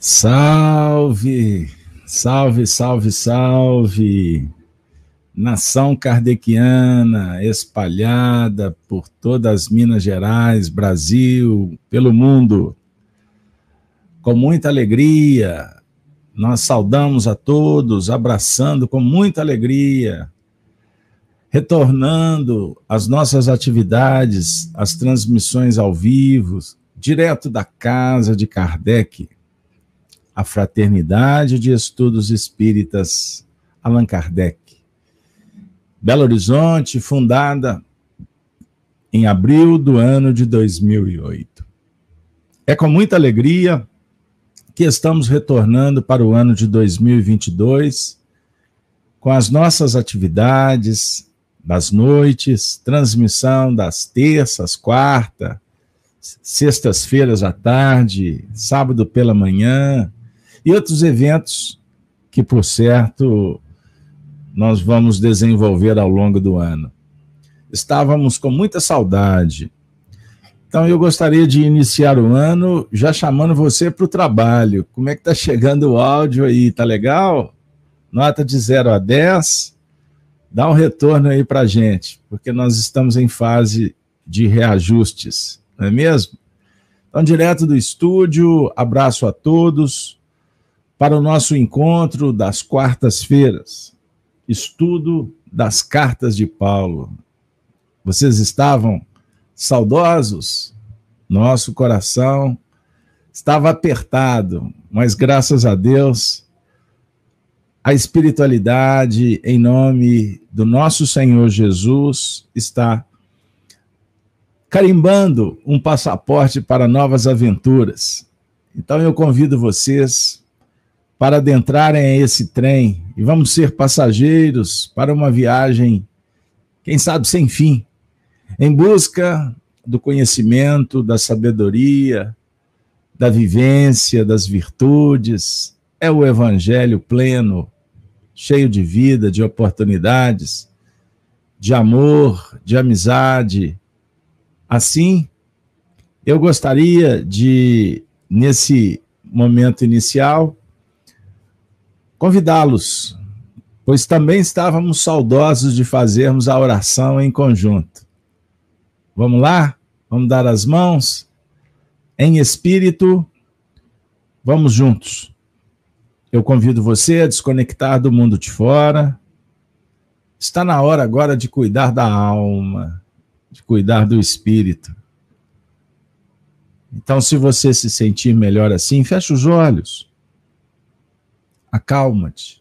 Salve, salve, salve, salve. Nação kardeciana espalhada por todas as Minas Gerais, Brasil, pelo mundo. Com muita alegria, nós saudamos a todos, abraçando com muita alegria, retornando às nossas atividades, as transmissões ao vivo, direto da casa de Kardec, a Fraternidade de Estudos Espíritas Allan Kardec. Belo Horizonte, fundada em abril do ano de 2008. É com muita alegria que estamos retornando para o ano de 2022 com as nossas atividades das noites, transmissão das terças, quarta, sextas-feiras à tarde, sábado pela manhã e outros eventos que, por certo, nós vamos desenvolver ao longo do ano. Estávamos com muita saudade então eu gostaria de iniciar o ano já chamando você para o trabalho. Como é que está chegando o áudio aí? Tá legal? Nota de 0 a 10. Dá um retorno aí para a gente, porque nós estamos em fase de reajustes, não é mesmo? Então, direto do estúdio, abraço a todos para o nosso encontro das quartas-feiras. Estudo das cartas de Paulo. Vocês estavam saudosos, nosso coração estava apertado, mas graças a Deus, a espiritualidade, em nome do nosso Senhor Jesus, está carimbando um passaporte para novas aventuras. Então eu convido vocês para adentrarem a esse trem e vamos ser passageiros para uma viagem, quem sabe sem fim, em busca do conhecimento, da sabedoria, da vivência, das virtudes. É o evangelho pleno, cheio de vida, de oportunidades, de amor, de amizade. Assim, eu gostaria de, nesse momento inicial, convidá-los, pois também estávamos saudosos de fazermos a oração em conjunto. Vamos lá? Vamos dar as mãos em espírito. Vamos juntos. Eu convido você a desconectar do mundo de fora. Está na hora agora de cuidar da alma, de cuidar do espírito. Então, se você se sentir melhor assim, feche os olhos. Acalma-te.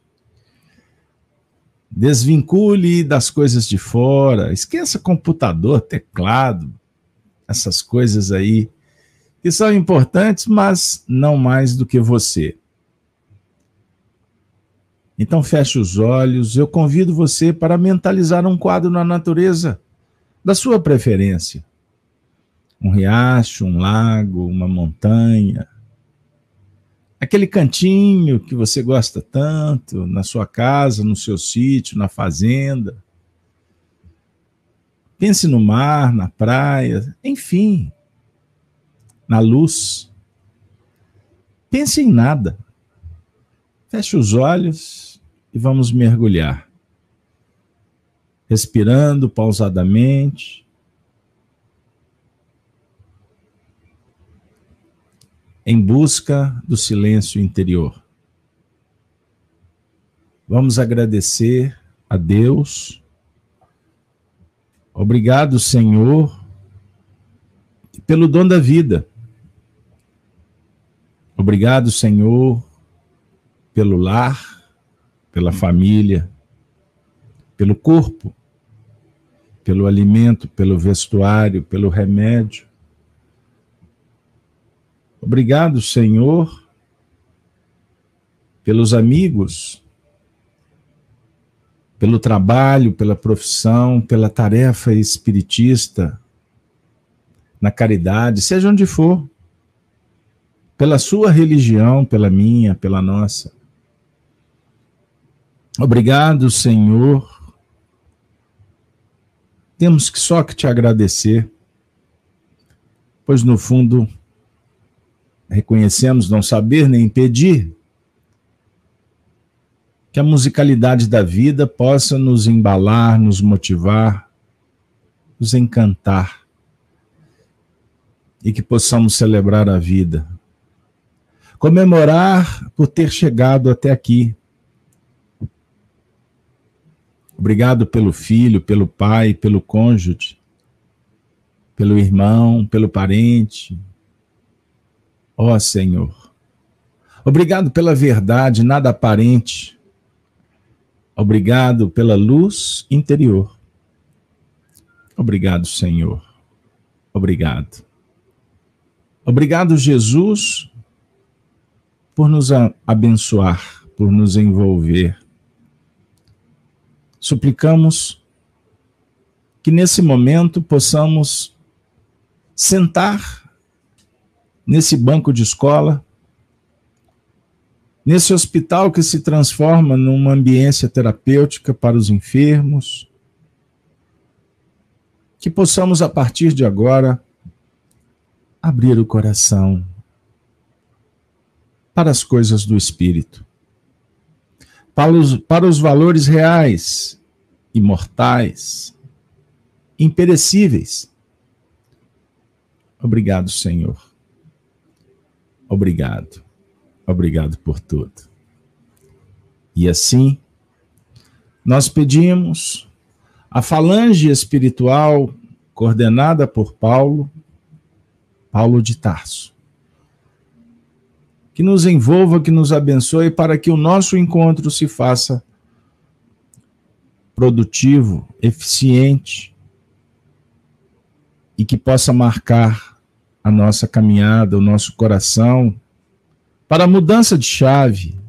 Desvincule das coisas de fora, esqueça computador, teclado, essas coisas aí que são importantes, mas não mais do que você. Então feche os olhos, eu convido você para mentalizar um quadro na natureza da sua preferência. Um riacho, um lago, uma montanha, aquele cantinho que você gosta tanto, na sua casa, no seu sítio, na fazenda. Pense no mar, na praia, enfim, na luz. Pense em nada. Feche os olhos e vamos mergulhar. Respirando pausadamente em busca do silêncio interior. Vamos agradecer a Deus. Obrigado, Senhor, pelo dom da vida. Obrigado, Senhor, pelo lar, pela família, pelo corpo, pelo alimento, pelo vestuário, pelo remédio. Obrigado, Senhor, pelos amigos, pelo trabalho, pela profissão, pela tarefa espiritista, na caridade, seja onde for, pela sua religião, pela minha, pela nossa. Obrigado, Senhor. Temos que só que te agradecer, pois no fundo reconhecemos não saber nem impedir, que a musicalidade da vida possa nos embalar, nos motivar, nos encantar e que possamos celebrar a vida. Comemorar por ter chegado até aqui. Obrigado pelo filho, pelo pai, pelo cônjuge, pelo irmão, pelo parente. Ó oh, Senhor. Obrigado pela verdade nada aparente Obrigado pela luz interior. Obrigado, Senhor. Obrigado. Obrigado, Jesus, por nos abençoar, por nos envolver. Suplicamos que nesse momento possamos sentar nesse banco de escola nesse hospital que se transforma numa ambiência terapêutica para os enfermos, que possamos a partir de agora abrir o coração para as coisas do espírito, para os, para os valores reais, imortais, imperecíveis. Obrigado, Senhor. Obrigado. Obrigado por tudo. E assim, nós pedimos a falange espiritual coordenada por Paulo, Paulo de Tarso, que nos envolva, que nos abençoe para que o nosso encontro se faça produtivo, eficiente e que possa marcar a nossa caminhada, o nosso coração para a mudança de chave,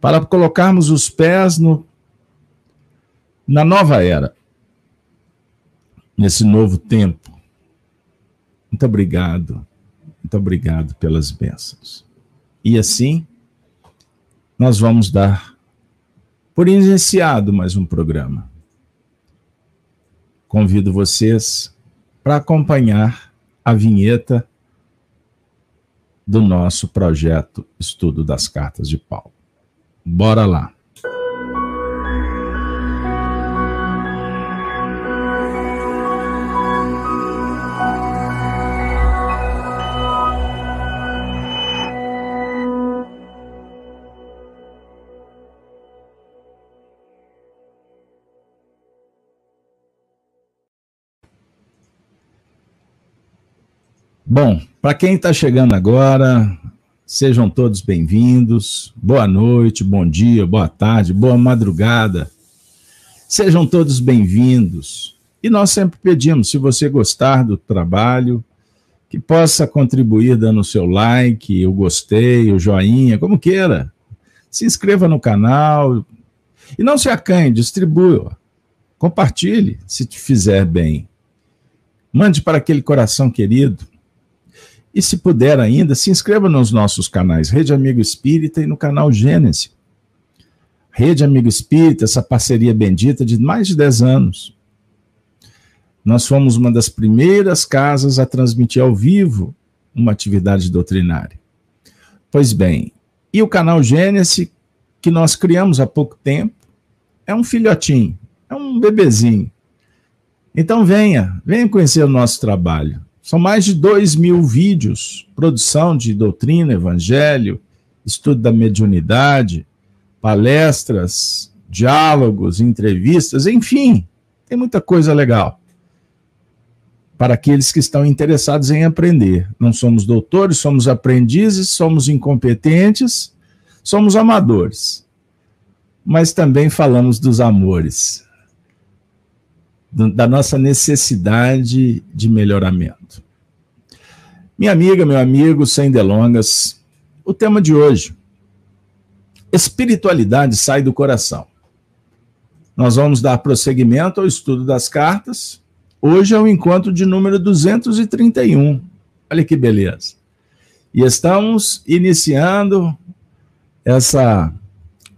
para colocarmos os pés no, na nova era, nesse novo tempo. Muito obrigado, muito obrigado pelas bênçãos. E assim, nós vamos dar por iniciado mais um programa. Convido vocês para acompanhar a vinheta do nosso projeto Estudo das Cartas de Paulo. Bora lá! Bom, para quem está chegando agora, sejam todos bem-vindos. Boa noite, bom dia, boa tarde, boa madrugada. Sejam todos bem-vindos. E nós sempre pedimos, se você gostar do trabalho, que possa contribuir dando o seu like, o gostei, o joinha, como queira. Se inscreva no canal e não se acanhe, distribua. Compartilhe se te fizer bem. Mande para aquele coração querido e se puder ainda, se inscreva nos nossos canais Rede Amigo Espírita e no canal Gênesis. Rede Amigo Espírita, essa parceria bendita de mais de 10 anos. Nós fomos uma das primeiras casas a transmitir ao vivo uma atividade doutrinária. Pois bem, e o canal Gênesis, que nós criamos há pouco tempo, é um filhotinho, é um bebezinho. Então venha, venha conhecer o nosso trabalho. São mais de dois mil vídeos, produção de doutrina, evangelho, estudo da mediunidade, palestras, diálogos, entrevistas, enfim, tem muita coisa legal. Para aqueles que estão interessados em aprender. Não somos doutores, somos aprendizes, somos incompetentes, somos amadores. Mas também falamos dos amores da nossa necessidade de melhoramento. Minha amiga, meu amigo, sem delongas, o tema de hoje: espiritualidade sai do coração. Nós vamos dar prosseguimento ao estudo das cartas. Hoje é o encontro de número 231. Olha que beleza. E estamos iniciando essa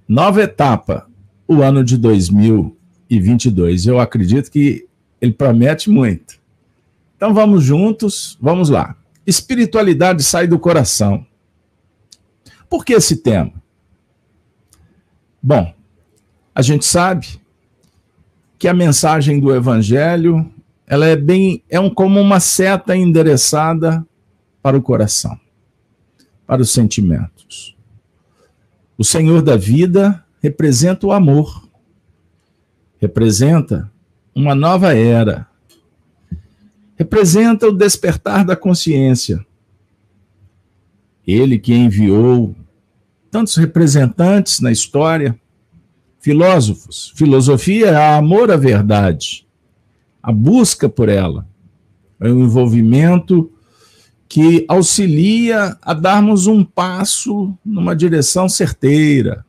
nova etapa, o ano de 2000 2022. Eu acredito que ele promete muito. Então vamos juntos, vamos lá. espiritualidade sai do coração. Por que esse tema? Bom, a gente sabe que a mensagem do evangelho, ela é bem é um, como uma seta endereçada para o coração, para os sentimentos. O Senhor da vida representa o amor. Representa uma nova era. Representa o despertar da consciência. Ele que enviou tantos representantes na história, filósofos. Filosofia é amor à verdade, a busca por ela, é um envolvimento que auxilia a darmos um passo numa direção certeira.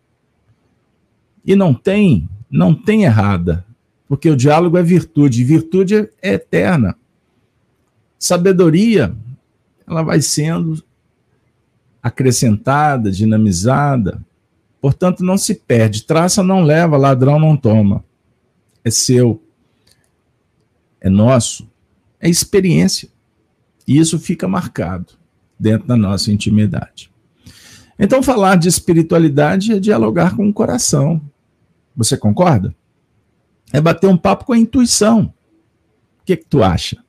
E não tem, não tem errada, porque o diálogo é virtude, e virtude é eterna. Sabedoria, ela vai sendo acrescentada, dinamizada. Portanto, não se perde. Traça não leva, ladrão não toma. É seu. É nosso. É experiência. E isso fica marcado dentro da nossa intimidade. Então, falar de espiritualidade é dialogar com o coração. Você concorda? É bater um papo com a intuição. O que, que tu acha?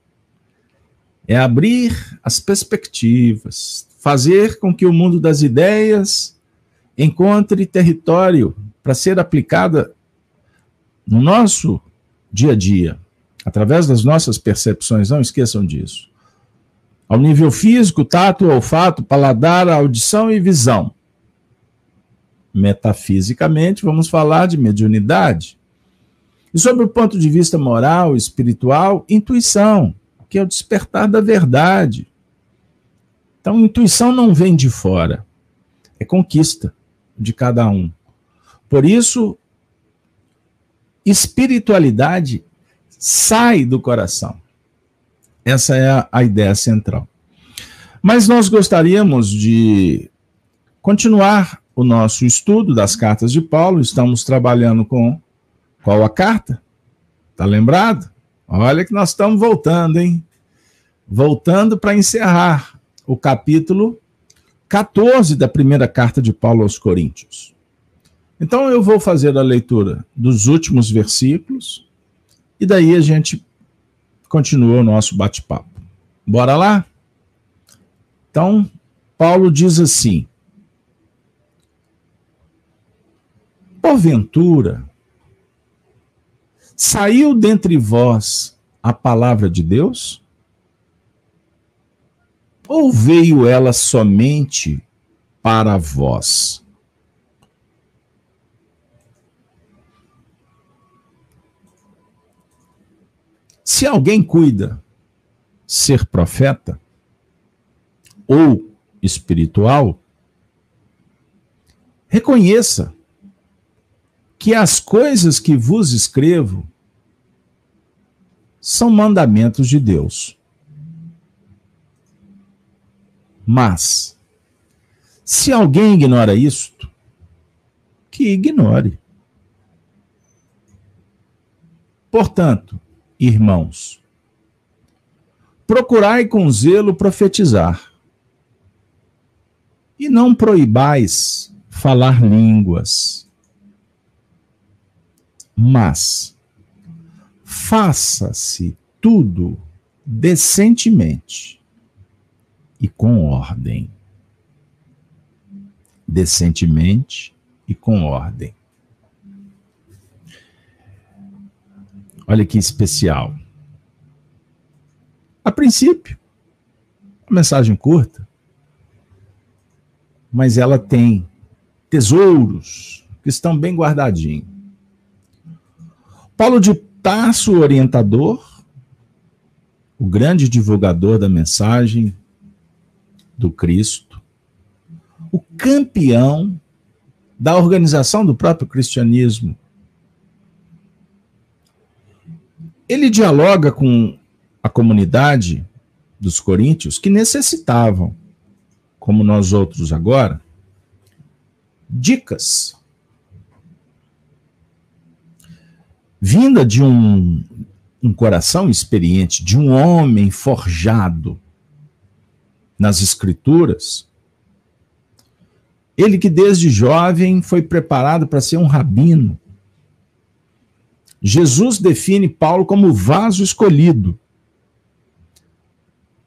É abrir as perspectivas, fazer com que o mundo das ideias encontre território para ser aplicada no nosso dia a dia, através das nossas percepções, não esqueçam disso. Ao nível físico, tato, olfato, paladar, audição e visão. Metafisicamente, vamos falar de mediunidade. E sobre o ponto de vista moral, espiritual, intuição, que é o despertar da verdade, então, intuição não vem de fora, é conquista de cada um. Por isso, espiritualidade sai do coração. Essa é a, a ideia central. Mas nós gostaríamos de continuar o nosso estudo das cartas de Paulo. Estamos trabalhando com qual a carta? Tá lembrado? Olha que nós estamos voltando, hein? Voltando para encerrar o capítulo 14 da primeira carta de Paulo aos Coríntios. Então eu vou fazer a leitura dos últimos versículos e daí a gente continua o nosso bate-papo. Bora lá? Então, Paulo diz assim: Porventura, saiu dentre vós a palavra de Deus? Ou veio ela somente para vós? Se alguém cuida ser profeta ou espiritual, reconheça que as coisas que vos escrevo são mandamentos de Deus. Mas, se alguém ignora isto, que ignore. Portanto, irmãos, procurai com zelo profetizar, e não proibais falar línguas, mas faça-se tudo decentemente e com ordem. Decentemente e com ordem. Olha que especial. A princípio, uma mensagem curta, mas ela tem tesouros que estão bem guardadinhos. Paulo de Tarso, orientador, o grande divulgador da mensagem, do Cristo, o campeão da organização do próprio cristianismo. Ele dialoga com a comunidade dos coríntios que necessitavam, como nós outros agora, dicas vinda de um, um coração experiente, de um homem forjado nas Escrituras. Ele que desde jovem foi preparado para ser um rabino. Jesus define Paulo como vaso escolhido.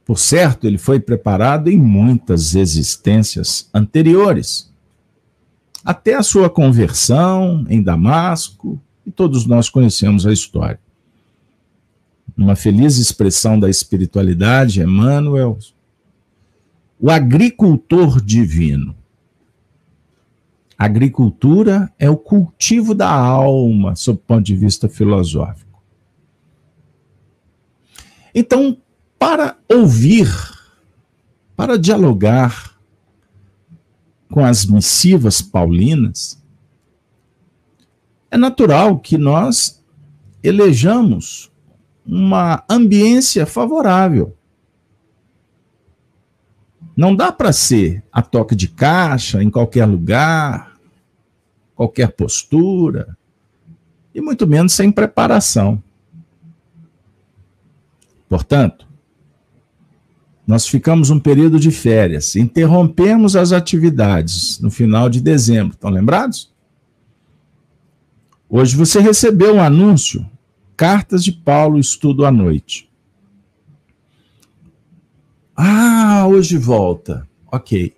Por certo, ele foi preparado em muitas existências anteriores, até a sua conversão em Damasco, e todos nós conhecemos a história. Uma feliz expressão da espiritualidade, Emmanuel, o agricultor divino. Agricultura é o cultivo da alma, sob o ponto de vista filosófico. Então, para ouvir, para dialogar com as missivas paulinas, é natural que nós elejamos uma ambiência favorável. Não dá para ser a toque de caixa, em qualquer lugar, qualquer postura, e muito menos sem preparação. Portanto, nós ficamos um período de férias, interrompemos as atividades no final de dezembro. Estão lembrados? Hoje você recebeu um anúncio, cartas de Paulo, estudo à noite. Ah, hoje volta. Ok.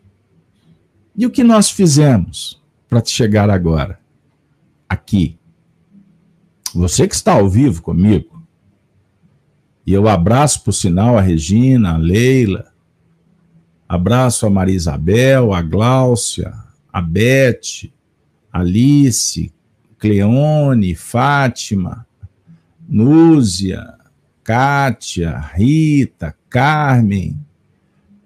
E o que nós fizemos para chegar agora? Aqui. Você que está ao vivo comigo, e eu abraço, por sinal, a Regina, a Leila, abraço a Maria Isabel, a Gláucia, a Beth, a Alice, Cleone, Fátima, Núzia, Kátia, Rita, Carmen,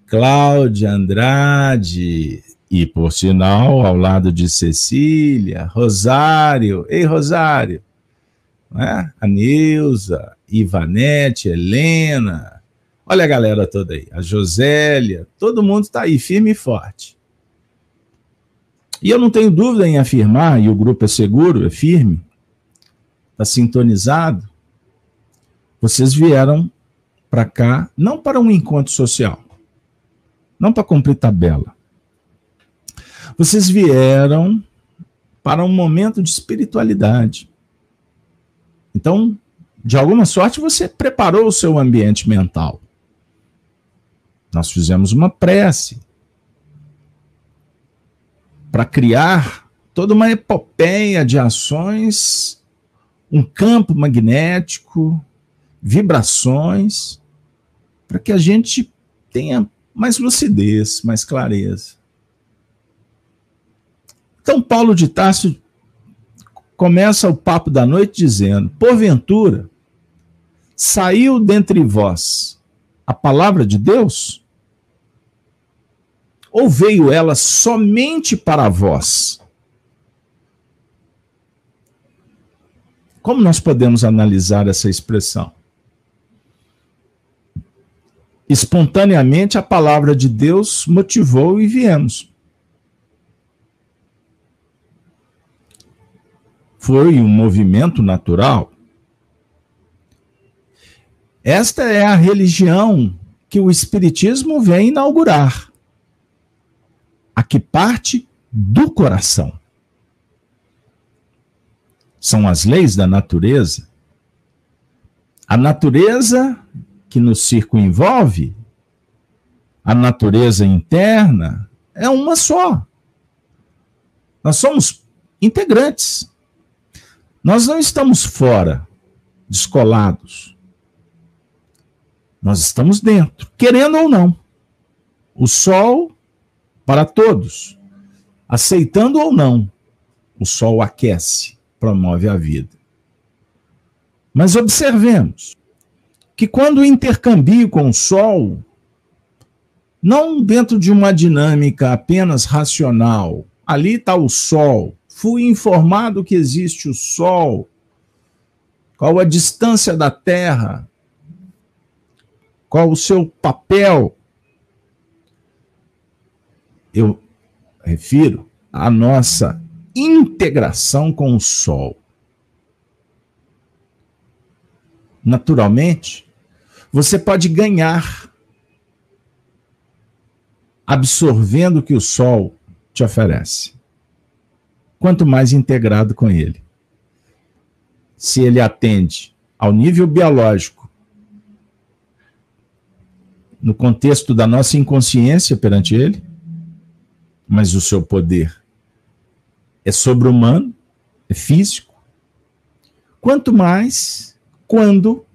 Cláudia Andrade, e por sinal, ao lado de Cecília, Rosário, ei Rosário, né? a Neuza, Ivanete, Helena, olha a galera toda aí, a Josélia, todo mundo está aí, firme e forte. E eu não tenho dúvida em afirmar, e o grupo é seguro, é firme, está sintonizado, vocês vieram para cá não para um encontro social, não para cumprir tabela. Vocês vieram para um momento de espiritualidade. Então, de alguma sorte, você preparou o seu ambiente mental. Nós fizemos uma prece para criar toda uma epopeia de ações, um campo magnético, vibrações, para que a gente tenha mais lucidez, mais clareza. Então, Paulo de Tarso começa o papo da noite dizendo: Porventura, saiu dentre vós a palavra de Deus? Ou veio ela somente para vós? Como nós podemos analisar essa expressão? Espontaneamente a palavra de Deus motivou e viemos. foi um movimento natural. Esta é a religião que o Espiritismo vem inaugurar, a que parte do coração. São as leis da natureza. A natureza que nos circunvolve, a natureza interna, é uma só. Nós somos integrantes. Nós não estamos fora, descolados. Nós estamos dentro, querendo ou não. O sol para todos, aceitando ou não, o sol aquece, promove a vida. Mas observemos que quando intercambio com o sol, não dentro de uma dinâmica apenas racional, ali está o sol, fui informado que existe o Sol, qual a distância da Terra, qual o seu papel. Eu refiro à nossa integração com o Sol. Naturalmente, você pode ganhar absorvendo o que o sol te oferece. Quanto mais integrado com ele. Se ele atende ao nível biológico, no contexto da nossa inconsciência perante ele, mas o seu poder é sobre-humano, é físico. Quanto mais quando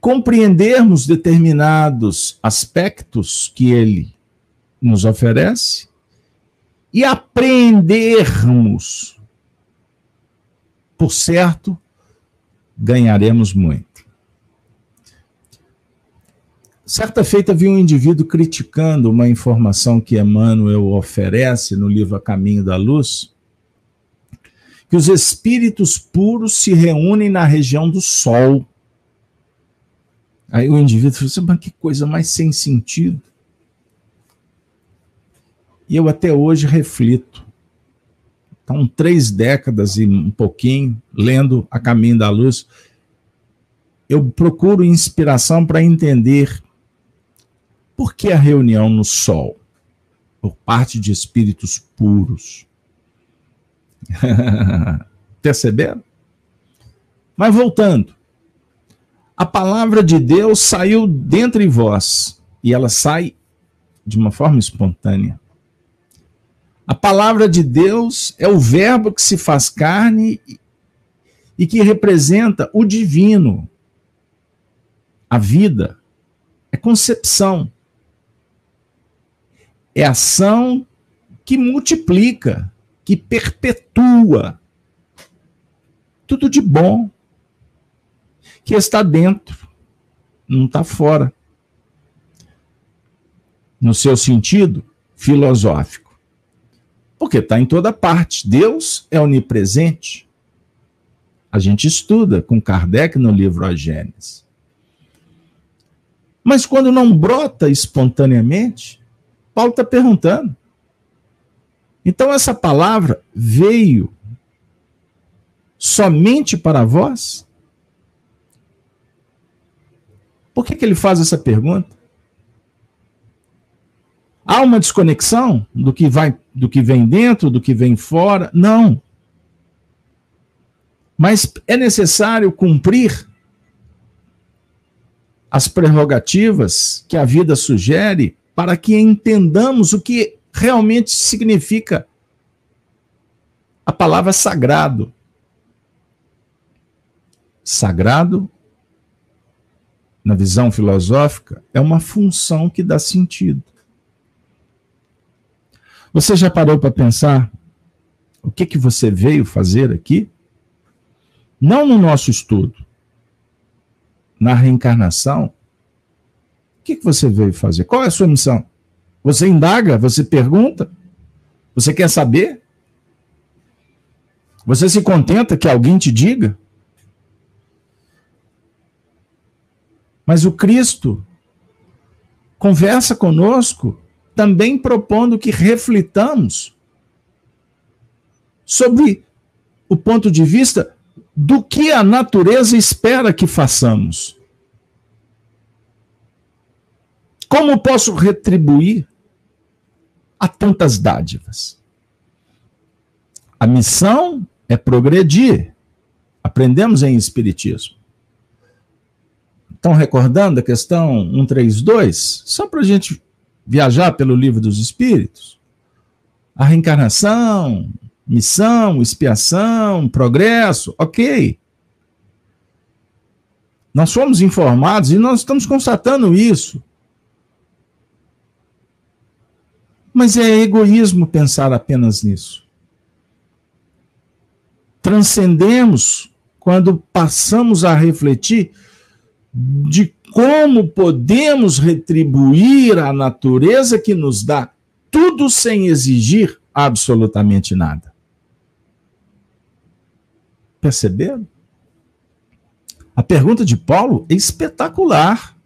compreendermos determinados aspectos que ele nos oferece e aprendermos, por certo, ganharemos muito. Certa feita vi um indivíduo criticando uma informação que Emmanuel oferece no livro A Caminho da Luz, que os espíritos puros se reúnem na região do Sol. Aí o indivíduo falou assim, mas que coisa mais sem sentido. E eu até hoje reflito. Estão três décadas e um pouquinho lendo A Caminho da Luz. Eu procuro inspiração para entender por que a reunião no Sol, por parte de espíritos puros. Perceberam? Mas voltando, a palavra de Deus saiu dentre vós e ela sai de uma forma espontânea. A palavra de Deus é o verbo que se faz carne e que representa o divino, a vida, é concepção, é ação que multiplica, que perpetua tudo de bom que está dentro, não está fora. No seu sentido filosófico. Porque está em toda parte. Deus é onipresente. A gente estuda com Kardec no livro A Gênesis. Mas quando não brota espontaneamente, Paulo está perguntando. Então essa palavra veio somente para vós? Por que, que ele faz essa pergunta? Há uma desconexão do que vai, do que vem dentro, do que vem fora? Não. Mas é necessário cumprir as prerrogativas que a vida sugere para que entendamos o que realmente significa a palavra sagrado. Sagrado, na visão filosófica, é uma função que dá sentido. Você já parou para pensar o que, que você veio fazer aqui? Não no nosso estudo, na reencarnação. Que, que você veio fazer? Qual é a sua missão? Você indaga? Você pergunta? Você quer saber? Você se contenta que alguém te diga? Mas o Cristo conversa conosco também propondo que reflitamos sobre o ponto de vista do que a natureza espera que façamos. Como posso retribuir a tantas dádivas? A missão é progredir. Aprendemos em Espiritismo. Estão recordando a questão 132? Só para a gente viajar pelo livro dos Espíritos? A reencarnação, missão, expiação, progresso, ok. Nós fomos informados e nós estamos constatando isso. Mas é egoísmo pensar apenas nisso. Transcendemos quando passamos a refletir de como podemos retribuir a natureza que nos dá tudo sem exigir absolutamente nada. Perceberam? A pergunta de Paulo é espetacular.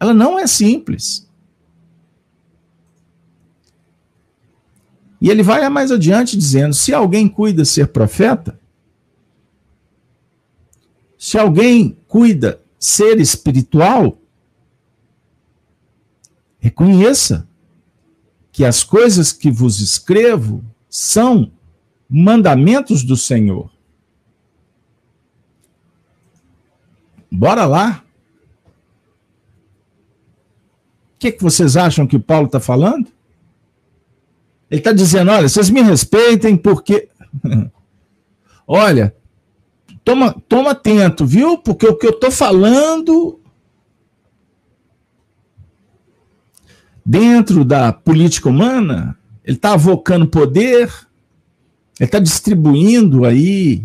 Ela não é simples. E ele vai mais adiante dizendo: se alguém cuida ser profeta, se alguém cuida ser espiritual, reconheça que as coisas que vos escrevo são mandamentos do Senhor. Bora lá. O que, que vocês acham que Paulo está falando? Ele está dizendo: olha, vocês me respeitem porque. olha, toma, toma atento, viu? Porque o que eu estou falando dentro da política humana, ele está avocando poder, ele está distribuindo aí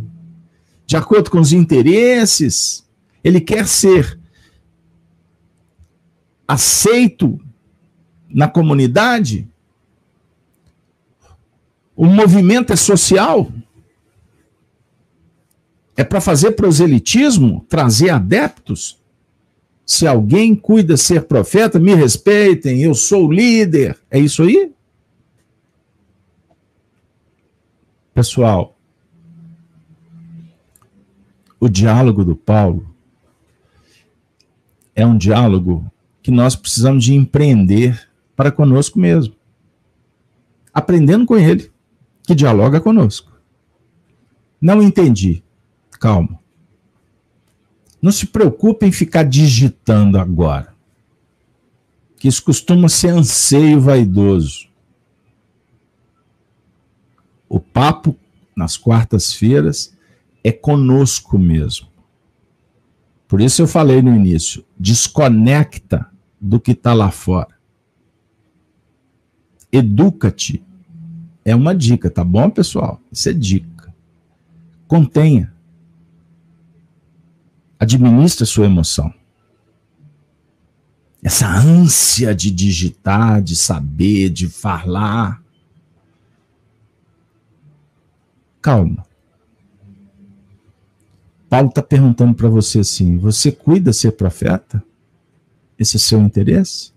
de acordo com os interesses, ele quer ser aceito na comunidade. O movimento é social. É para fazer proselitismo, trazer adeptos. Se alguém cuida ser profeta, me respeitem, eu sou líder. É isso aí? Pessoal, o diálogo do Paulo é um diálogo que nós precisamos de empreender para conosco mesmo. Aprendendo com ele, que dialoga conosco. Não entendi. Calma. Não se preocupe em ficar digitando agora, que isso costuma ser anseio vaidoso. O papo nas quartas-feiras é conosco mesmo. Por isso eu falei no início: desconecta do que está lá fora. Educa-te. É uma dica, tá bom, pessoal? Isso é dica. Contenha. Administre sua emoção. Essa ânsia de digitar, de saber, de falar. Calma. Paulo está perguntando para você assim: você cuida ser profeta? Esse é seu interesse?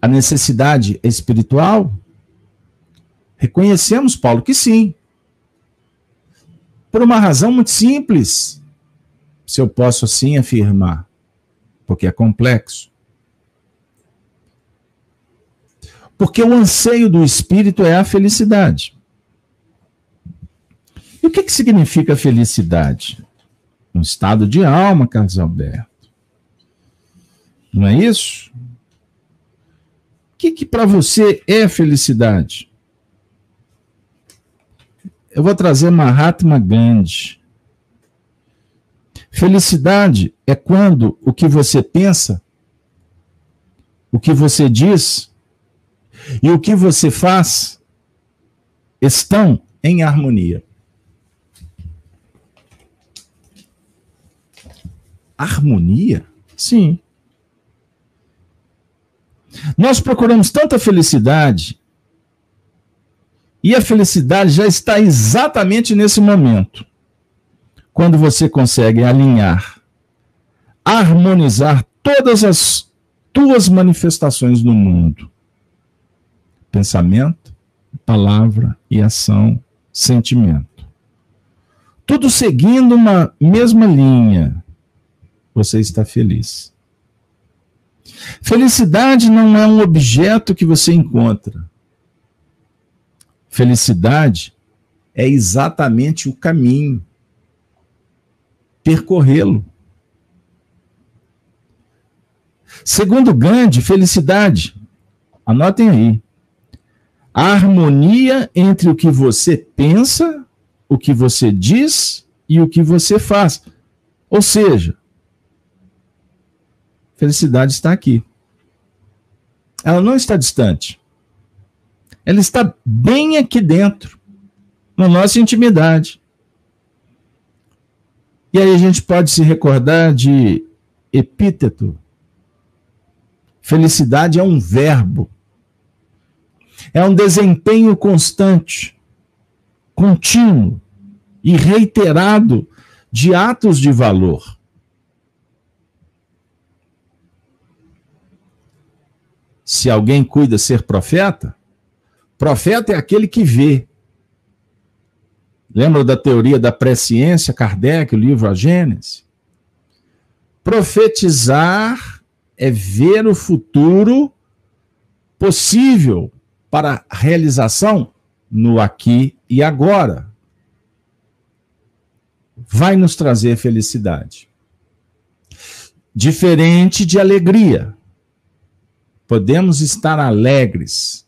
A necessidade espiritual? Reconhecemos, Paulo, que sim. Por uma razão muito simples, se eu posso assim afirmar, porque é complexo. Porque o anseio do espírito é a felicidade. E o que, que significa felicidade? Um estado de alma, Carlos Alberto. Não é isso? Que, que para você é felicidade? Eu vou trazer Mahatma Gandhi. Felicidade é quando o que você pensa, o que você diz e o que você faz estão em harmonia. Harmonia? Sim. Nós procuramos tanta felicidade e a felicidade já está exatamente nesse momento. Quando você consegue alinhar, harmonizar todas as tuas manifestações no mundo: pensamento, palavra e ação, sentimento. Tudo seguindo uma mesma linha. Você está feliz. Felicidade não é um objeto que você encontra. Felicidade é exatamente o caminho, percorrê-lo. Segundo Gandhi, felicidade, anotem aí, a harmonia entre o que você pensa, o que você diz e o que você faz. Ou seja, felicidade está aqui. Ela não está distante ela está bem aqui dentro, na nossa intimidade. E aí a gente pode se recordar de epíteto. Felicidade é um verbo. É um desempenho constante, contínuo e reiterado de atos de valor. Se alguém cuida ser profeta, Profeta é aquele que vê. Lembra da teoria da presciência, Kardec, o livro A Gênese? Profetizar é ver o futuro possível para realização no aqui e agora. Vai nos trazer felicidade. Diferente de alegria. Podemos estar alegres.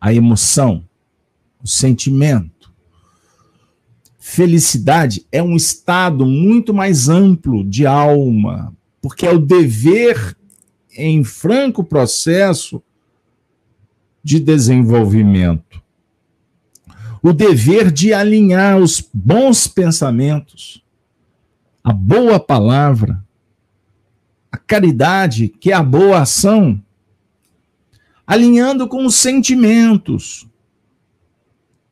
A emoção, o sentimento. Felicidade é um estado muito mais amplo de alma, porque é o dever em franco processo de desenvolvimento. O dever de alinhar os bons pensamentos, a boa palavra, a caridade, que é a boa ação, alinhando com os sentimentos.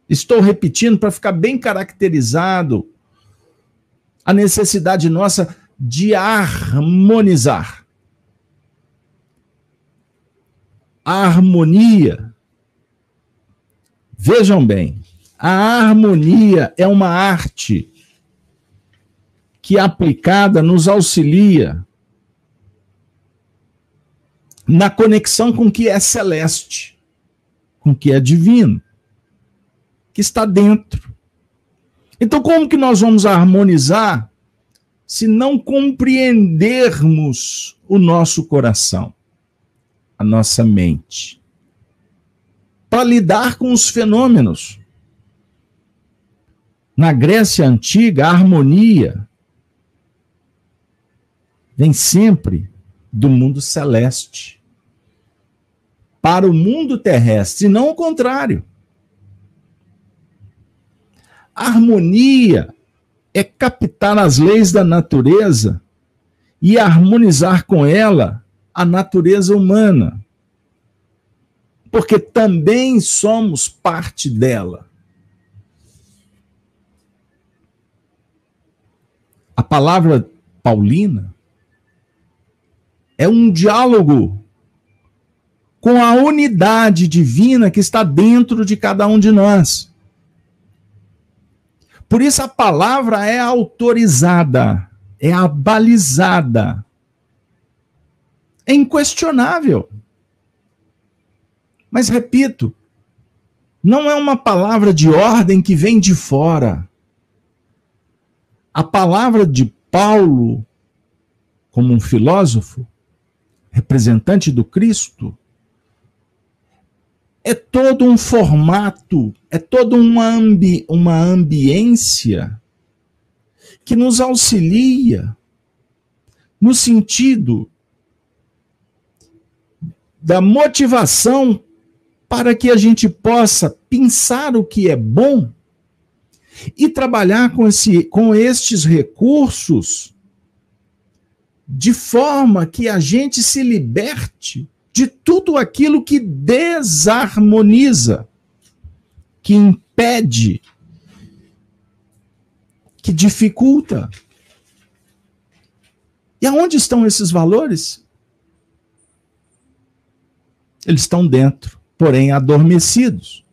Estou repetindo para ficar bem caracterizado a necessidade nossa de harmonizar a harmonia. Vejam bem, a harmonia é uma arte que aplicada nos auxilia na conexão com o que é celeste, com o que é divino, que está dentro. Então, como que nós vamos harmonizar se não compreendermos o nosso coração? a nossa mente para lidar com os fenômenos. Na Grécia antiga, a harmonia vem sempre do mundo celeste para o mundo terrestre, e não o contrário. Harmonia é captar as leis da natureza e harmonizar com ela a natureza humana, porque também somos parte dela. A palavra paulina é um diálogo com a unidade divina que está dentro de cada um de nós. Por isso a palavra é autorizada, é abalizada é inquestionável. Mas repito, não é uma palavra de ordem que vem de fora. A palavra de Paulo, como um filósofo, representante do Cristo, é todo um formato, é toda uma, ambi uma ambiência que nos auxilia no sentido da motivação para que a gente possa pensar o que é bom e trabalhar com, esse, com estes recursos de forma que a gente se liberte de tudo aquilo que desarmoniza, que impede, que dificulta. E aonde estão esses valores? Eles estão dentro, porém adormecidos.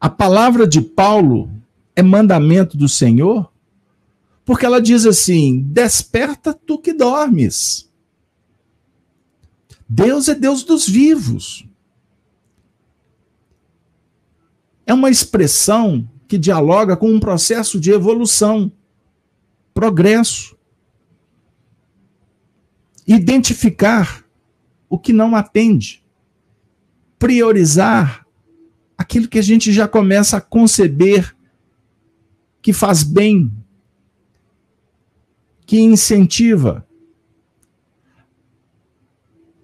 A palavra de Paulo é mandamento do Senhor, porque ela diz assim: desperta tu que dormes. Deus é Deus dos vivos. É uma expressão que dialoga com um processo de evolução, progresso. Identificar o que não atende. Priorizar aquilo que a gente já começa a conceber que faz bem, que incentiva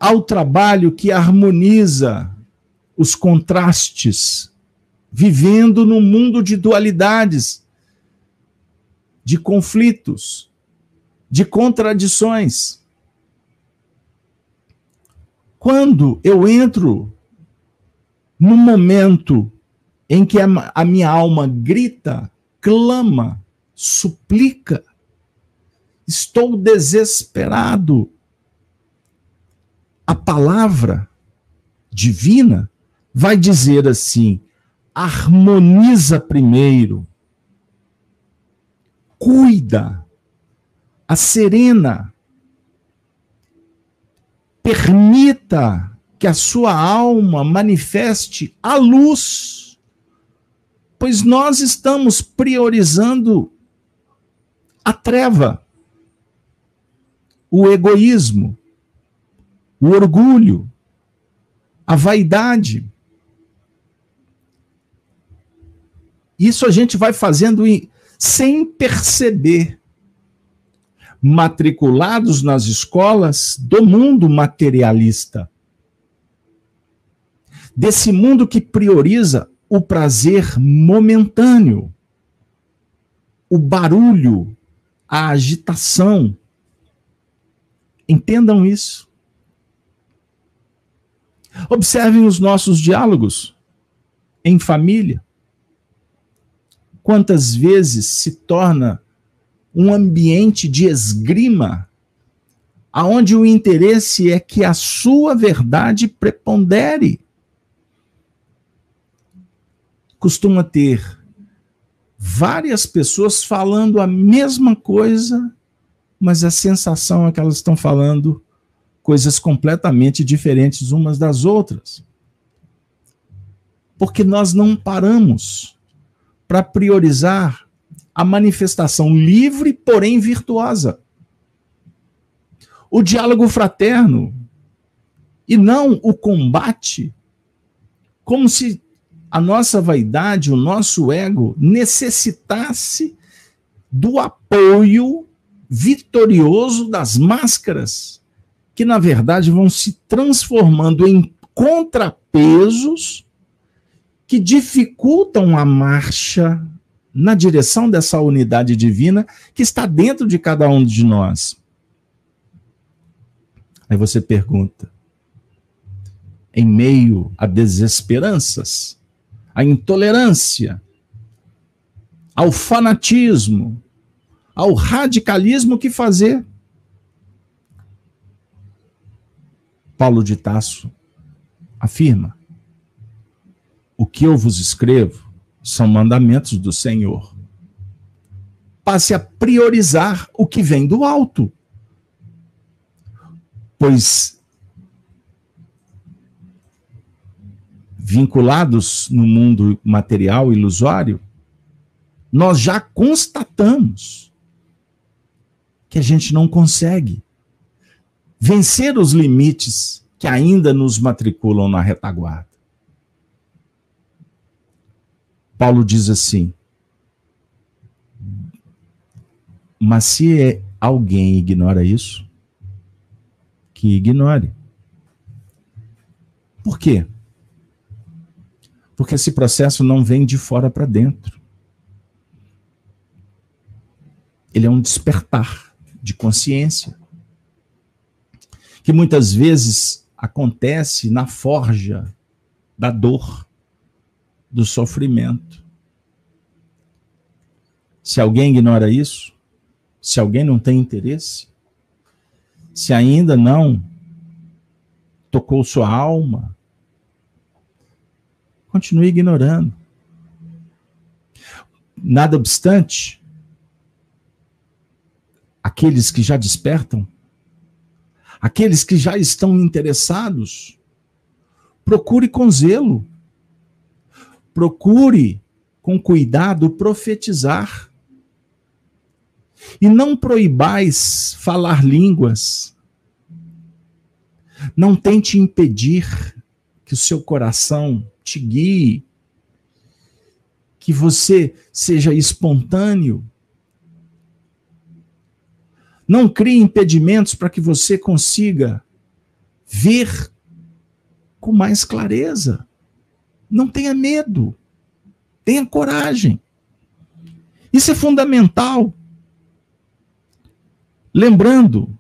ao trabalho que harmoniza os contrastes, vivendo num mundo de dualidades, de conflitos, de contradições. Quando eu entro no momento em que a minha alma grita, clama, suplica, estou desesperado, a palavra divina vai dizer assim: harmoniza primeiro, cuida, a serena, Permita que a sua alma manifeste a luz, pois nós estamos priorizando a treva, o egoísmo, o orgulho, a vaidade. Isso a gente vai fazendo sem perceber. Matriculados nas escolas do mundo materialista. Desse mundo que prioriza o prazer momentâneo, o barulho, a agitação. Entendam isso. Observem os nossos diálogos em família. Quantas vezes se torna um ambiente de esgrima, aonde o interesse é que a sua verdade prepondere. Costuma ter várias pessoas falando a mesma coisa, mas a sensação é que elas estão falando coisas completamente diferentes umas das outras. Porque nós não paramos para priorizar a manifestação livre, porém virtuosa. O diálogo fraterno e não o combate, como se a nossa vaidade, o nosso ego necessitasse do apoio vitorioso das máscaras que na verdade vão se transformando em contrapesos que dificultam a marcha na direção dessa unidade divina que está dentro de cada um de nós. Aí você pergunta, em meio a desesperanças, a intolerância, ao fanatismo, ao radicalismo, o que fazer? Paulo de Tasso afirma: O que eu vos escrevo são mandamentos do Senhor. Passe a priorizar o que vem do alto. Pois vinculados no mundo material ilusório, nós já constatamos que a gente não consegue vencer os limites que ainda nos matriculam na retaguarda. Paulo diz assim: Mas se alguém ignora isso, que ignore. Por quê? Porque esse processo não vem de fora para dentro. Ele é um despertar de consciência que muitas vezes acontece na forja da dor, do sofrimento. Se alguém ignora isso, se alguém não tem interesse, se ainda não tocou sua alma, continue ignorando. Nada obstante, aqueles que já despertam aqueles que já estão interessados, procure com zelo, procure com cuidado profetizar. E não proibais falar línguas. Não tente impedir que o seu coração te guie, que você seja espontâneo, não crie impedimentos para que você consiga ver com mais clareza. Não tenha medo. Tenha coragem. Isso é fundamental. Lembrando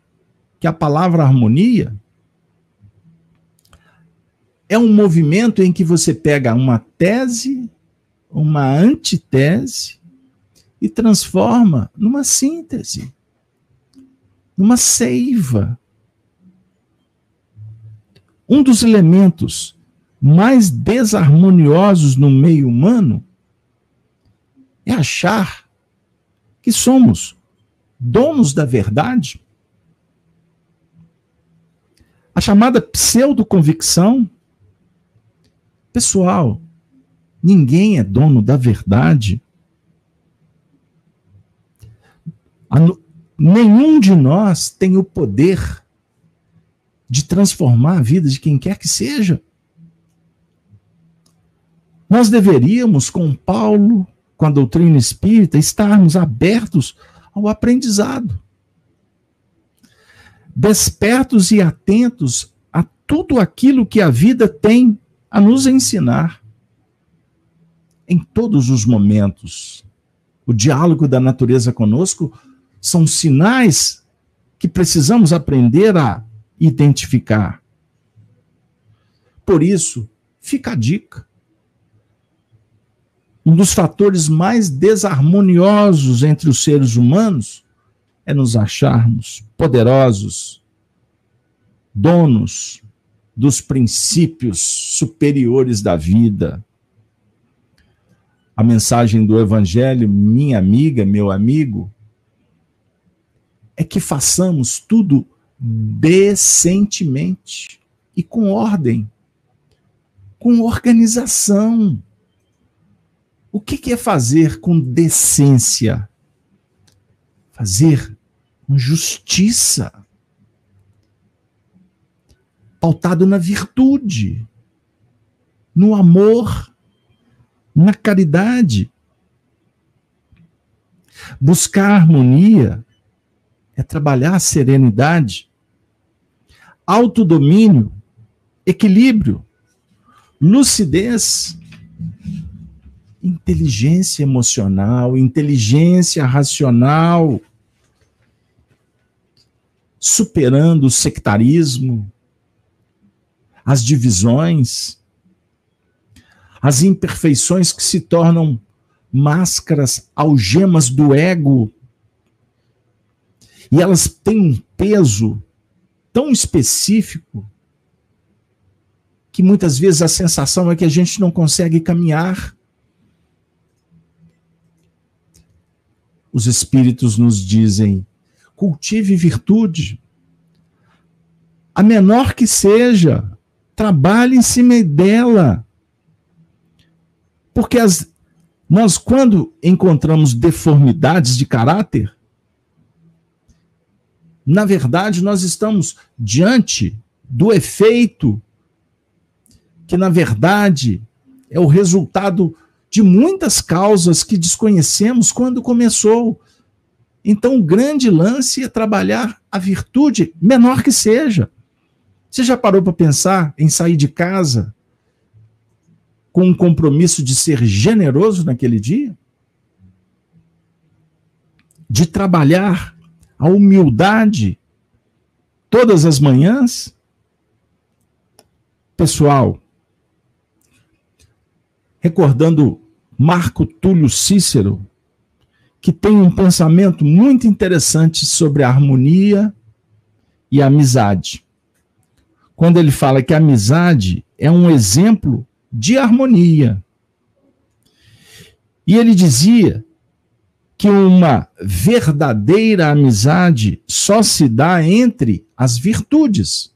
que a palavra harmonia é um movimento em que você pega uma tese, uma antitese e transforma numa síntese numa seiva. Um dos elementos mais desarmoniosos no meio humano é achar que somos donos da verdade. a chamada pseudo-convicção. Pessoal, ninguém é dono da verdade. Nenhum de nós tem o poder de transformar a vida de quem quer que seja. Nós deveríamos, com Paulo, com a doutrina espírita, estarmos abertos ao aprendizado. Despertos e atentos a tudo aquilo que a vida tem a nos ensinar. Em todos os momentos. O diálogo da natureza conosco são sinais que precisamos aprender a identificar. Por isso, fica a dica. Um dos fatores mais desarmoniosos entre os seres humanos é nos acharmos poderosos, donos dos princípios superiores da vida. A mensagem do Evangelho, minha amiga, meu amigo, é que façamos tudo decentemente e com ordem, com organização. O que, é fazer com decência? Fazer com justiça, pautado na virtude, no amor, na caridade. Buscar harmonia é trabalhar a serenidade, autodomínio, equilíbrio, lucidez inteligência emocional, inteligência racional, superando o sectarismo, as divisões, as imperfeições que se tornam máscaras, algemas do ego. E elas têm um peso tão específico que muitas vezes a sensação é que a gente não consegue caminhar os espíritos nos dizem: cultive virtude, a menor que seja, trabalhe em cima dela. Porque as, nós, quando encontramos deformidades de caráter, na verdade, nós estamos diante do efeito que, na verdade, é o resultado de muitas causas que desconhecemos quando começou. Então, o grande lance é trabalhar a virtude, menor que seja. Você já parou para pensar em sair de casa com um compromisso de ser generoso naquele dia? De trabalhar a humildade todas as manhãs? Pessoal, recordando Marco Túlio Cícero, que tem um pensamento muito interessante sobre a harmonia e a amizade. Quando ele fala que a amizade é um exemplo de harmonia. E ele dizia que uma verdadeira amizade só se dá entre as virtudes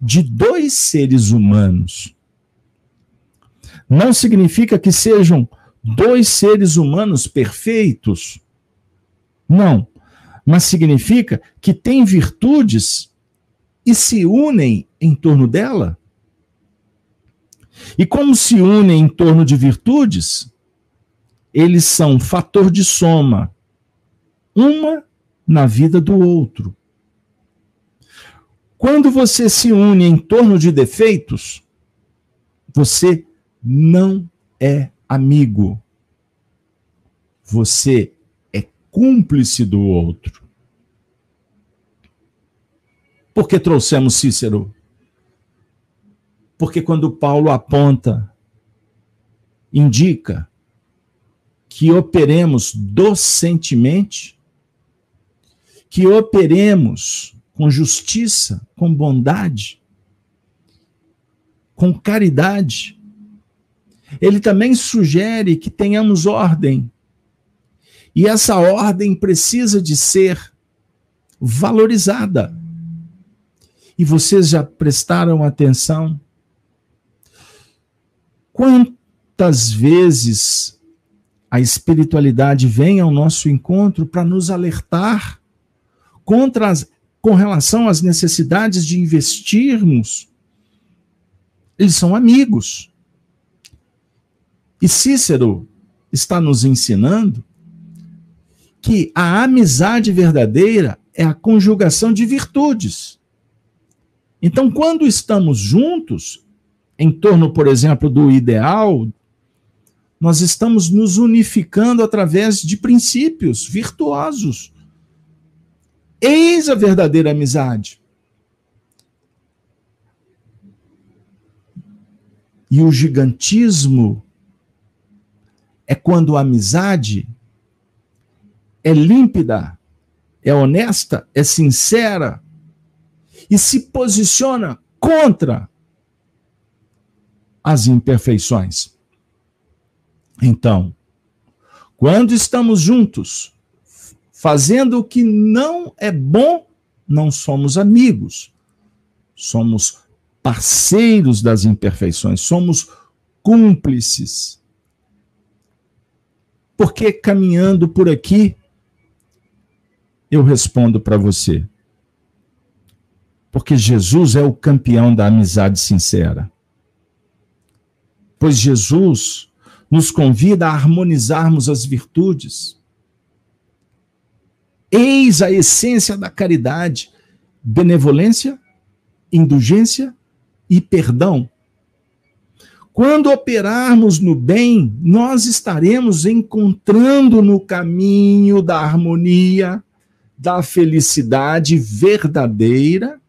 de dois seres humanos não significa que sejam dois seres humanos perfeitos. Não. Mas significa que têm virtudes e se unem em torno dela. E como se unem em torno de virtudes, eles são fator de soma, uma na vida do outro. Quando você se une em torno de defeitos, você não é amigo. Você é cúmplice do outro. Por que trouxemos Cícero? Porque quando Paulo aponta, indica que operemos docentemente, que operemos com justiça, com bondade, com caridade, ele também sugere que tenhamos ordem. E essa ordem precisa de ser valorizada. E vocês já prestaram atenção? Quantas vezes a espiritualidade vem ao nosso encontro para nos alertar contra as, com relação às necessidades de investirmos? Eles são amigos. E Cícero está nos ensinando que a amizade verdadeira é a conjugação de virtudes. Então, quando estamos juntos, em torno, por exemplo, do ideal, nós estamos nos unificando através de princípios virtuosos. Eis a verdadeira amizade. E o gigantismo é quando a amizade é límpida, é honesta, é sincera e se posiciona contra as imperfeições. Então, quando estamos juntos, fazendo o que não é bom, não somos amigos, somos parceiros das imperfeições, somos cúmplices. Porque caminhando por aqui, eu respondo para você. Porque Jesus é o campeão da amizade sincera. Pois Jesus nos convida a harmonizarmos as virtudes. Eis a essência da caridade: benevolência, indulgência e perdão. Quando operarmos no bem, nós estaremos encontrando no caminho da harmonia, da felicidade verdadeira,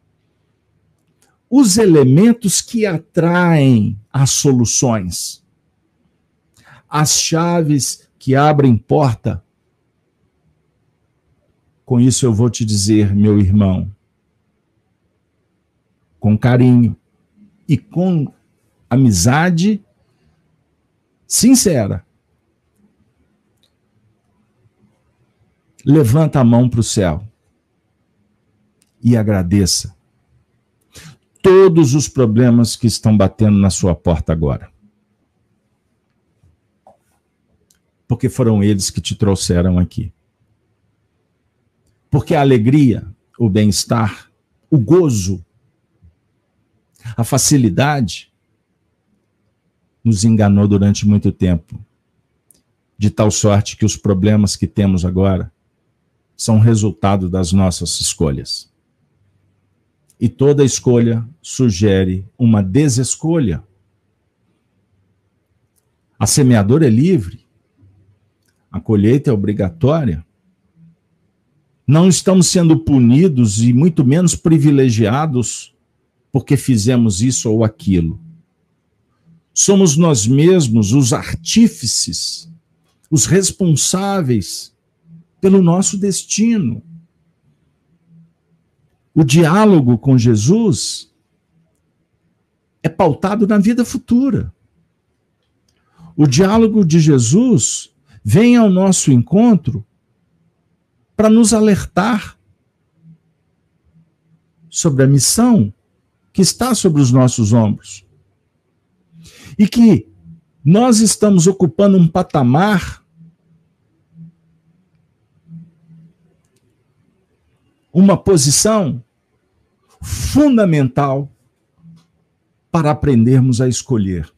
os elementos que atraem as soluções, as chaves que abrem porta. Com isso eu vou te dizer, meu irmão, com carinho e com amizade sincera. levanta a mão para o céu e agradeça todos os problemas que estão batendo na sua porta agora. Porque foram eles que te trouxeram aqui. Porque a alegria, o bem-estar, o gozo, a facilidade nos enganou durante muito tempo, de tal sorte que os problemas que temos agora são resultado das nossas escolhas. E toda escolha sugere uma desescolha. A semeadora é livre, a colheita é obrigatória. Não estamos sendo punidos e muito menos privilegiados porque fizemos isso ou aquilo. Somos nós mesmos os artífices, os responsáveis pelo nosso destino. O diálogo com Jesus é pautado na vida futura. O diálogo de Jesus vem ao nosso encontro para nos alertar sobre a missão que está sobre os nossos ombros. E que nós estamos ocupando um patamar uma posição fundamental para aprendermos a escolher.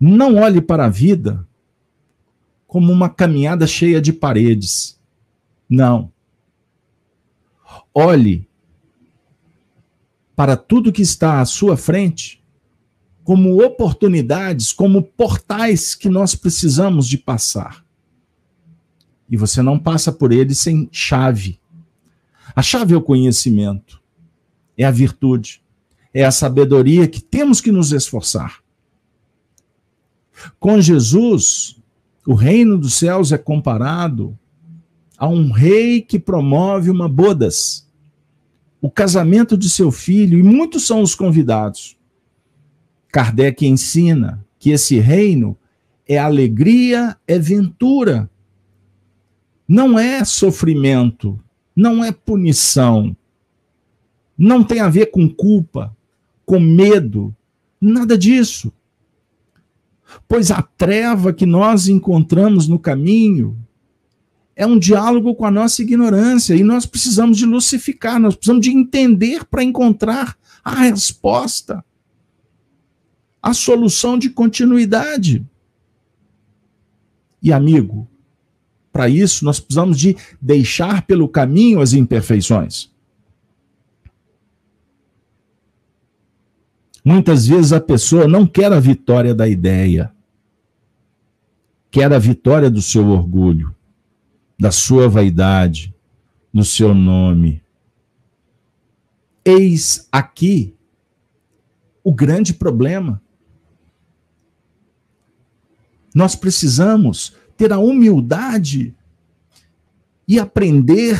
Não olhe para a vida como uma caminhada cheia de paredes. Não. Olhe para tudo que está à sua frente como oportunidades, como portais que nós precisamos de passar. E você não passa por eles sem chave. A chave é o conhecimento, é a virtude, é a sabedoria que temos que nos esforçar. Com Jesus, o reino dos céus é comparado a um rei que promove uma bodas, o casamento de seu filho, e muitos são os convidados. Kardec ensina que esse reino é alegria, é ventura, não é sofrimento, não é punição, Não tem a ver com culpa, com medo, nada disso. Pois a treva que nós encontramos no caminho é um diálogo com a nossa ignorância e nós precisamos de lucificar, nós precisamos de entender para encontrar a resposta, a solução de continuidade. E amigo, para isso nós precisamos de deixar pelo caminho as imperfeições. Muitas vezes a pessoa não quer a vitória da ideia, quer a vitória do seu orgulho, da sua vaidade, do seu nome. Eis aqui o grande problema. Nós precisamos ter a humildade e aprender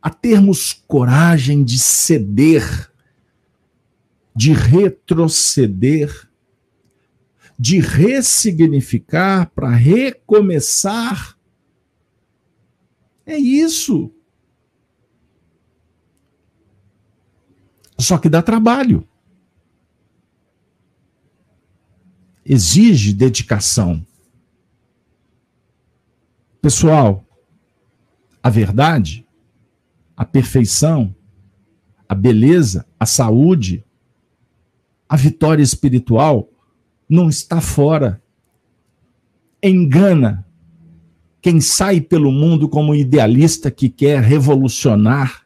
a termos coragem de ceder, de retroceder, de ressignificar para recomeçar. É isso. Só que dá trabalho. Exige dedicação. Pessoal, a verdade, a perfeição, a beleza, a saúde, a vitória espiritual não está fora. Engana quem sai pelo mundo como idealista que quer revolucionar,